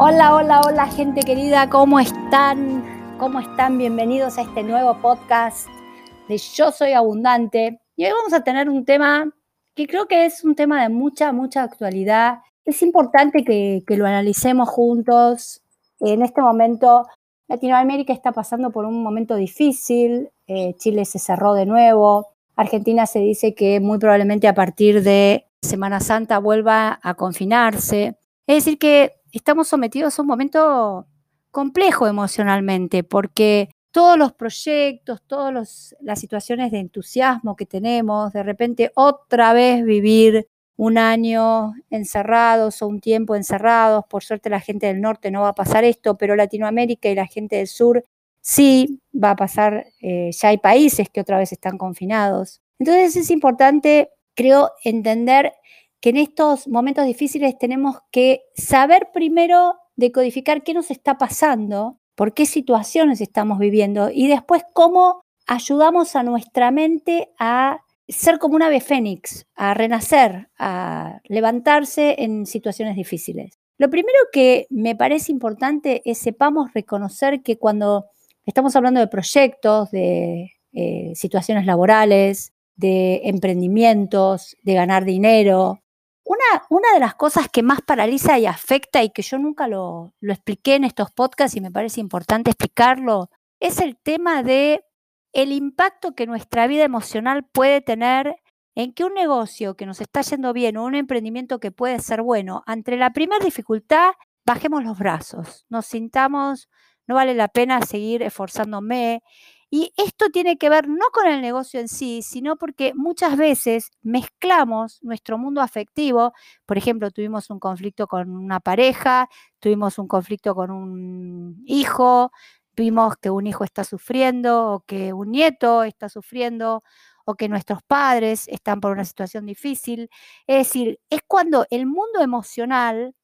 Hola, hola, hola gente querida, ¿cómo están? ¿Cómo están? Bienvenidos a este nuevo podcast de Yo Soy Abundante. Y hoy vamos a tener un tema que creo que es un tema de mucha, mucha actualidad. Es importante que, lo analicemos juntos. En este momento, Latinoamérica está pasando por un momento difícil. Eh, Chile se cerró de nuevo. Argentina se dice que muy probablemente a partir de Semana Santa vuelva a confinarse. Es decir, que estamos sometidos a un momento complejo emocionalmente, porque todos los proyectos, todas las situaciones de entusiasmo que tenemos, de repente otra vez vivir un año encerrados o un tiempo encerrados, por suerte la gente del norte no va a pasar esto, pero Latinoamérica y la gente del sur sí va a pasar, eh, ya hay países que otra vez están confinados. Entonces es importante, creo, entender que en estos momentos difíciles tenemos que saber primero decodificar qué nos está pasando, por qué situaciones estamos viviendo y después cómo ayudamos a nuestra mente a ser como una ave fénix, a renacer, a levantarse en situaciones difíciles. Lo primero que me parece importante es sepamos reconocer que cuando estamos hablando de proyectos, de eh, situaciones laborales, de emprendimientos, de ganar dinero, una, de las cosas que más paraliza y afecta y que yo nunca lo, lo expliqué en estos podcasts y me parece importante explicarlo, es el tema de el impacto que nuestra vida emocional puede tener en que un negocio que nos está yendo bien o un emprendimiento que puede ser bueno, ante la primera dificultad, bajemos los brazos, nos sintamos, no vale la pena seguir esforzándome, y esto tiene que ver no con el negocio en sí, sino porque muchas veces mezclamos nuestro mundo afectivo. Por ejemplo, tuvimos un conflicto con una pareja, tuvimos un conflicto con un hijo, vimos que un hijo está sufriendo o que un nieto está sufriendo o que nuestros padres están por una situación difícil. Es decir, es cuando el mundo emocional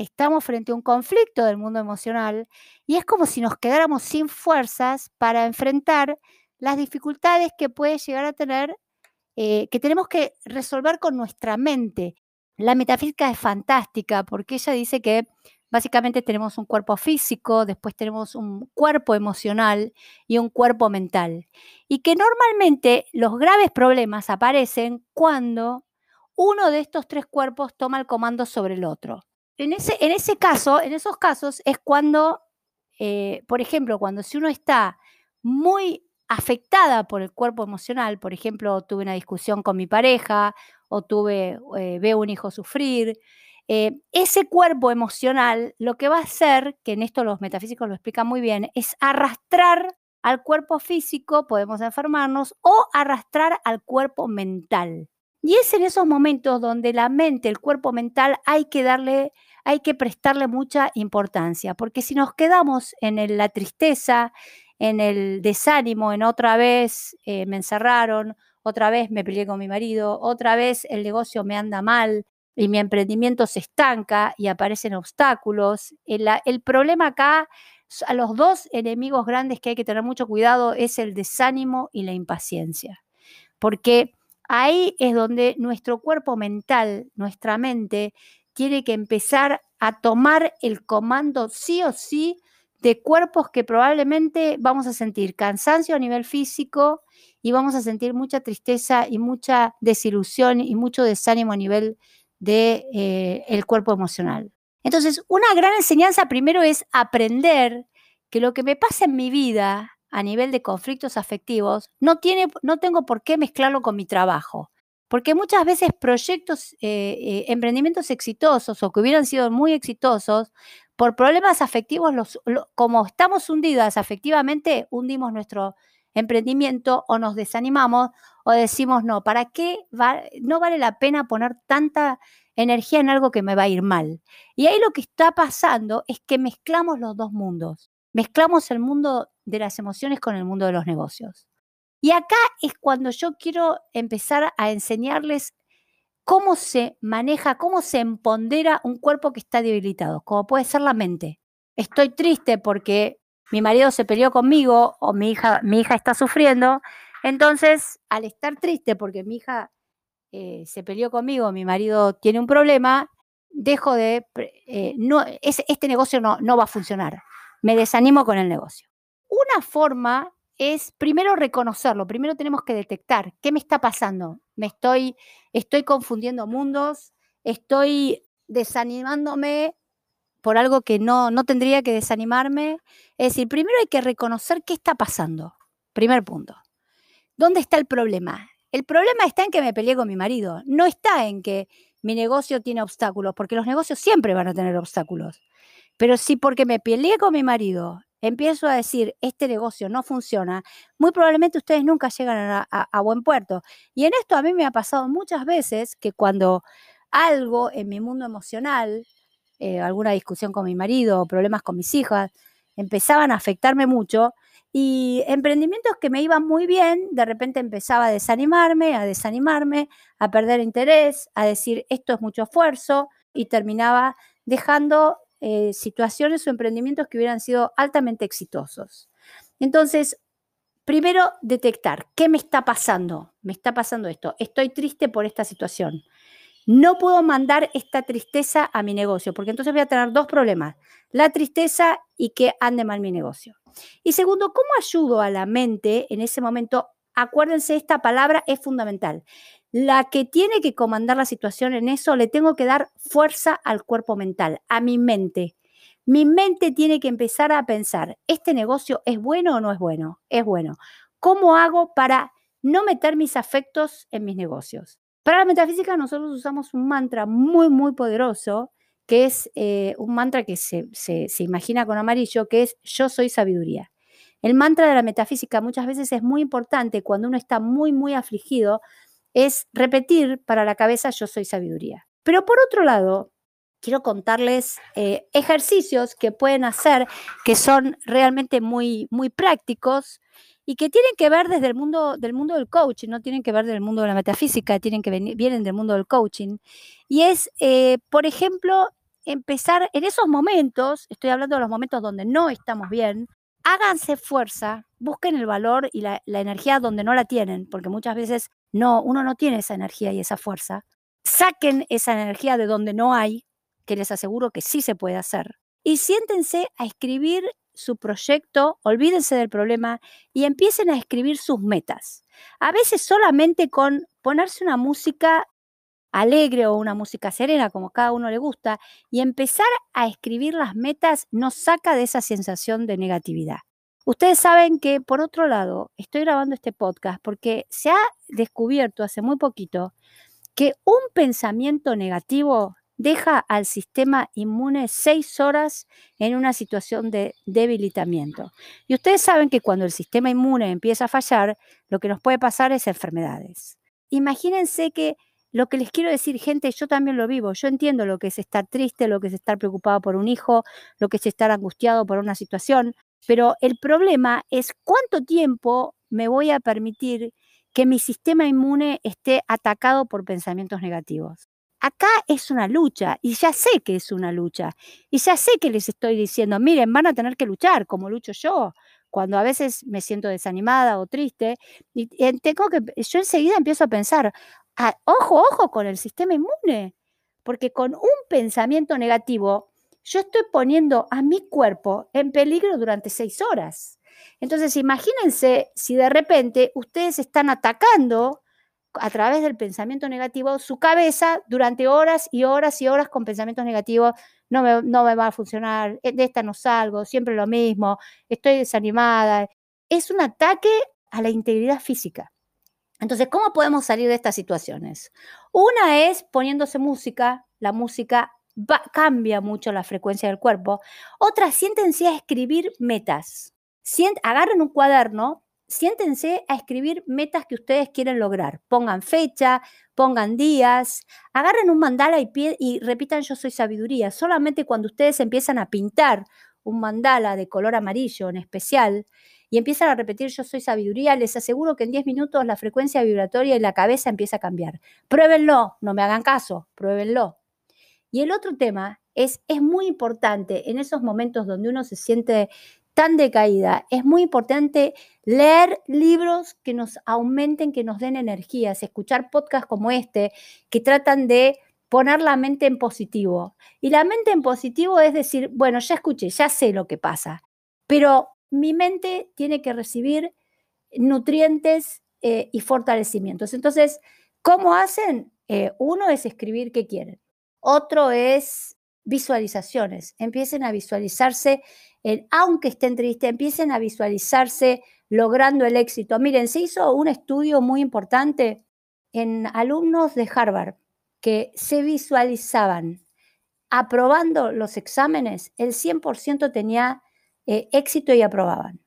estamos frente a un conflicto del mundo emocional y es como si nos quedáramos sin fuerzas para enfrentar las dificultades que puede llegar a tener, eh, que tenemos que resolver con nuestra mente. La metafísica es fantástica porque ella dice que básicamente tenemos un cuerpo físico, después tenemos un cuerpo emocional y un cuerpo mental. Y que normalmente los graves problemas aparecen cuando uno de estos tres cuerpos toma el comando sobre el otro. En ese, en ese caso, en esos casos es cuando, eh, por ejemplo, cuando si uno está muy afectada por el cuerpo emocional, por ejemplo, tuve una discusión con mi pareja o tuve, eh, veo un hijo sufrir, eh, ese cuerpo emocional lo que va a hacer, que en esto los metafísicos lo explican muy bien, es arrastrar al cuerpo físico, podemos enfermarnos, o arrastrar al cuerpo mental. Y es en esos momentos donde la mente, el cuerpo mental, hay que darle, hay que prestarle mucha importancia, porque si nos quedamos en la tristeza, en el desánimo, en otra vez eh, me encerraron, otra vez me peleé con mi marido, otra vez el negocio me anda mal y mi emprendimiento se estanca y aparecen obstáculos. El, el problema acá, a los dos enemigos grandes que hay que tener mucho cuidado es el desánimo y la impaciencia, porque Ahí es donde nuestro cuerpo mental, nuestra mente, tiene que empezar a tomar el comando sí o sí de cuerpos que probablemente vamos a sentir cansancio a nivel físico y vamos a sentir mucha tristeza y mucha desilusión y mucho desánimo a nivel del de, eh, cuerpo emocional. Entonces, una gran enseñanza primero es aprender que lo que me pasa en mi vida a nivel de conflictos afectivos, no, tiene, no tengo por qué mezclarlo con mi trabajo. Porque muchas veces proyectos, eh, eh, emprendimientos exitosos o que hubieran sido muy exitosos, por problemas afectivos, los, como estamos hundidas afectivamente, hundimos nuestro emprendimiento o nos desanimamos o decimos, no, ¿para qué? no vale la pena poner tanta energía en algo que me va a ir mal. Y ahí lo que está pasando es que mezclamos los dos mundos. Mezclamos el mundo de las emociones con el mundo de los negocios. Y acá es cuando yo quiero empezar a enseñarles cómo se maneja, cómo se empodera un cuerpo que está debilitado, como puede ser la mente. Estoy triste porque mi marido se peleó conmigo o mi hija, mi hija está sufriendo. Entonces, al estar triste porque mi hija eh, se peleó conmigo, mi marido tiene un problema, dejo de, eh, no, este negocio no, no va a funcionar, me desanimo con el negocio. Una forma es primero reconocerlo, primero tenemos que detectar qué me está pasando. Me estoy, estoy confundiendo mundos, estoy desanimándome por algo que no, no tendría que desanimarme. Es decir, primero hay que reconocer qué está pasando. Primer punto. ¿Dónde está el problema? El problema está en que me peleé con mi marido, no está en que mi negocio tiene obstáculos, porque los negocios siempre van a tener obstáculos. Pero si porque me peleé con mi marido empiezo a decir, este negocio no funciona, muy probablemente ustedes nunca llegan a, buen puerto. Y en esto a mí me ha pasado muchas veces que cuando algo en mi mundo emocional, eh, alguna discusión con mi marido, problemas con mis hijas, empezaban a afectarme mucho, y emprendimientos que me iban muy bien, de repente empezaba a desanimarme, a desanimarme, a perder interés, a decir esto es mucho esfuerzo y terminaba dejando eh, situaciones o emprendimientos que hubieran sido altamente exitosos. Entonces, primero detectar qué me está pasando. Me está pasando esto. Estoy triste por esta situación. No puedo mandar esta tristeza a mi negocio, porque entonces voy a tener dos problemas. La tristeza y que ande mal mi negocio. Y segundo, ¿cómo ayudo a la mente en ese momento? Acuérdense, esta palabra es fundamental la que tiene que comandar la situación en eso, le tengo que dar fuerza al cuerpo mental, a mi mente. Mi mente tiene que empezar a pensar, ¿este negocio es bueno o no es bueno? Es bueno. ¿Cómo hago para no meter mis afectos en mis negocios? Para la metafísica nosotros usamos un mantra muy, muy poderoso, que es eh, un mantra que se, se imagina con amarillo, que es yo soy sabiduría. El mantra de la metafísica muchas veces es muy importante cuando uno está muy, muy afligido, es repetir para la cabeza yo soy sabiduría. Pero por otro lado, quiero contarles eh, ejercicios que pueden hacer que son realmente muy, muy prácticos y que tienen que ver desde el mundo del mundo del coaching, no tienen que ver del mundo de la metafísica, tienen que venir, vienen del mundo del coaching. Y es, eh, por ejemplo, empezar en esos momentos, estoy hablando de los momentos donde no estamos bien, háganse fuerza, busquen el valor y la, la energía donde no la tienen, porque muchas veces no, uno no tiene esa energía y esa fuerza. Saquen esa energía de donde no hay, que les aseguro que sí se puede hacer. Y siéntense a escribir su proyecto, olvídense del problema y empiecen a escribir sus metas. A veces solamente con ponerse una música alegre o una música serena, como cada uno le gusta, y empezar a escribir las metas nos saca de esa sensación de negatividad. Ustedes saben que, por otro lado, estoy grabando este podcast porque se ha descubierto hace muy poquito que un pensamiento negativo deja al sistema inmune seis horas en una situación de debilitamiento. Y ustedes saben que cuando el sistema inmune empieza a fallar, lo que nos puede pasar es enfermedades. Imagínense que lo que les quiero decir, gente, yo también lo vivo. Yo entiendo lo que es estar triste, lo que es estar preocupado por un hijo, lo que es estar angustiado por una situación. Pero el problema es cuánto tiempo me voy a permitir que mi sistema inmune esté atacado por pensamientos negativos. Acá es una lucha y ya sé que es una lucha y ya sé que les estoy diciendo, miren, van a tener que luchar como lucho yo, cuando a veces me siento desanimada o triste y tengo que yo enseguida empiezo a pensar, ah, ojo, ojo con el sistema inmune, porque con un pensamiento negativo yo estoy poniendo a mi cuerpo en peligro durante seis horas. Entonces, imagínense si de repente ustedes están atacando a través del pensamiento negativo su cabeza durante horas y horas y horas con pensamientos negativos. No me, va a funcionar, eh, de esta no salgo, siempre lo mismo, estoy desanimada. Es un ataque a la integridad física. Entonces, ¿cómo podemos salir de estas situaciones? Una es poniéndose música, la música cambia mucho la frecuencia del cuerpo. Otra, siéntense a escribir metas. agarren un cuaderno, siéntense a escribir metas que ustedes quieren lograr. Pongan fecha, pongan días, agarren un mandala y, y repitan yo soy sabiduría. Solamente cuando ustedes empiezan a pintar un mandala de color amarillo en especial y empiezan a repetir yo soy sabiduría, les aseguro que en 10 minutos la frecuencia vibratoria y la cabeza empieza a cambiar. Pruébenlo, no me hagan caso, pruébenlo. Y el otro tema es, es muy importante en esos momentos donde uno se siente tan decaída, es muy importante leer libros que nos aumenten, que nos den energías, escuchar podcasts como este, que tratan de poner la mente en positivo. Y la mente en positivo es decir, bueno, ya escuché, ya sé lo que pasa, pero mi mente tiene que recibir nutrientes eh, y fortalecimientos. Entonces, ¿cómo hacen? Eh, uno es escribir qué quieren. Otro es visualizaciones. Empiecen a visualizarse, aunque estén tristes, empiecen a visualizarse logrando el éxito. Miren, se hizo un estudio muy importante en alumnos de Harvard que se visualizaban aprobando los exámenes, el 100% tenía eh, éxito y aprobaban.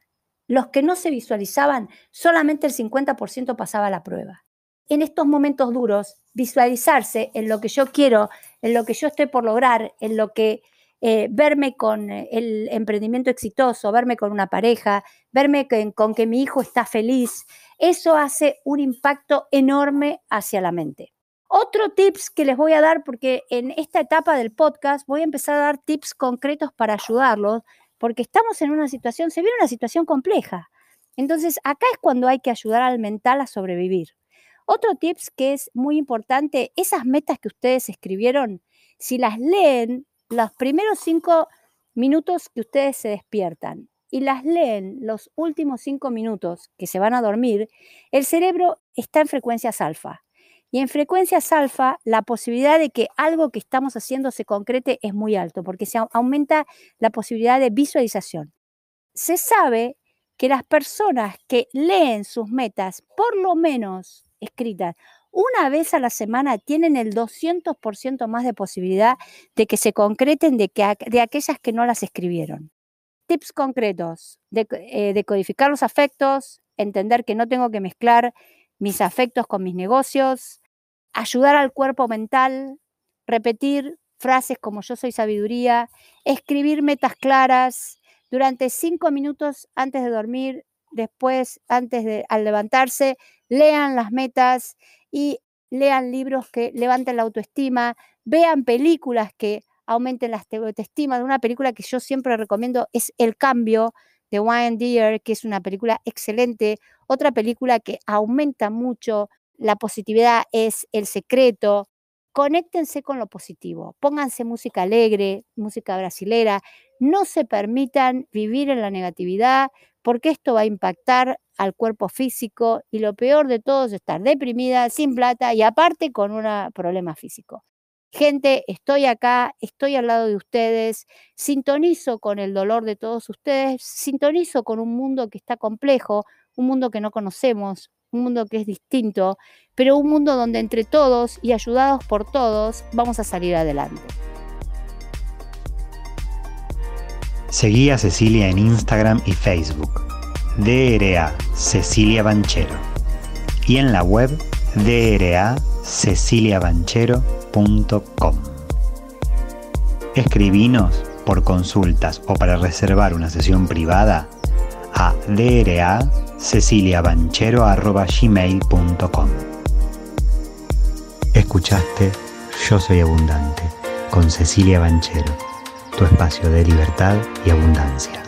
Los que no se visualizaban, solamente el 50% pasaba la prueba. En estos momentos duros, visualizarse en lo que yo quiero, en lo que yo estoy por lograr, en lo que eh, verme con eh, el emprendimiento exitoso, verme con una pareja, verme con que mi hijo está feliz, eso hace un impacto enorme hacia la mente. Otro tips que les voy a dar, porque en esta etapa del podcast voy a empezar a dar tips concretos para ayudarlos, porque estamos en una situación, se viene una situación compleja. Entonces, acá es cuando hay que ayudar al mental a sobrevivir. Otro tips que es muy importante, esas metas que ustedes escribieron, si las leen los primeros cinco minutos que ustedes se despiertan y las leen los últimos cinco minutos que se van a dormir, el cerebro está en frecuencias alfa. Y en frecuencias alfa, la posibilidad de que algo que estamos haciendo se concrete es muy alto, porque se aumenta la posibilidad de visualización. Se sabe que las personas que leen sus metas, por lo menos escritas, una vez a la semana tienen el 200% más de posibilidad de que se concreten de, que, de aquellas que no las escribieron. Tips concretos, de, eh, decodificar los afectos, entender que no tengo que mezclar mis afectos con mis negocios, ayudar al cuerpo mental, repetir frases como yo soy sabiduría, escribir metas claras durante cinco minutos antes de dormir, después, antes de al levantarse, lean las metas y lean libros que levanten la autoestima, vean películas que aumenten la autoestima. Una película que yo siempre recomiendo es El Cambio de Wayne Deer, que es una película excelente. Otra película que aumenta mucho la positividad es el secreto. Conéctense con lo positivo, pónganse música alegre, música brasilera, no se permitan vivir en la negatividad porque esto va a impactar al cuerpo físico y lo peor de todo es estar deprimida, sin plata y aparte con un problema físico. Gente, estoy acá, estoy al lado de ustedes, sintonizo con el dolor de todos ustedes, sintonizo con un mundo que está complejo, un mundo que no conocemos, un mundo que es distinto, pero un mundo donde entre todos y ayudados por todos vamos a salir adelante. Seguí a Cecilia en Instagram y Facebook, DRA Cecilia Banchero, y en la web draceciliabanchero.com. Escribinos por consultas o para reservar una sesión privada a Escuchaste Yo Soy Abundante con Cecilia Banchero, tu espacio de libertad y abundancia.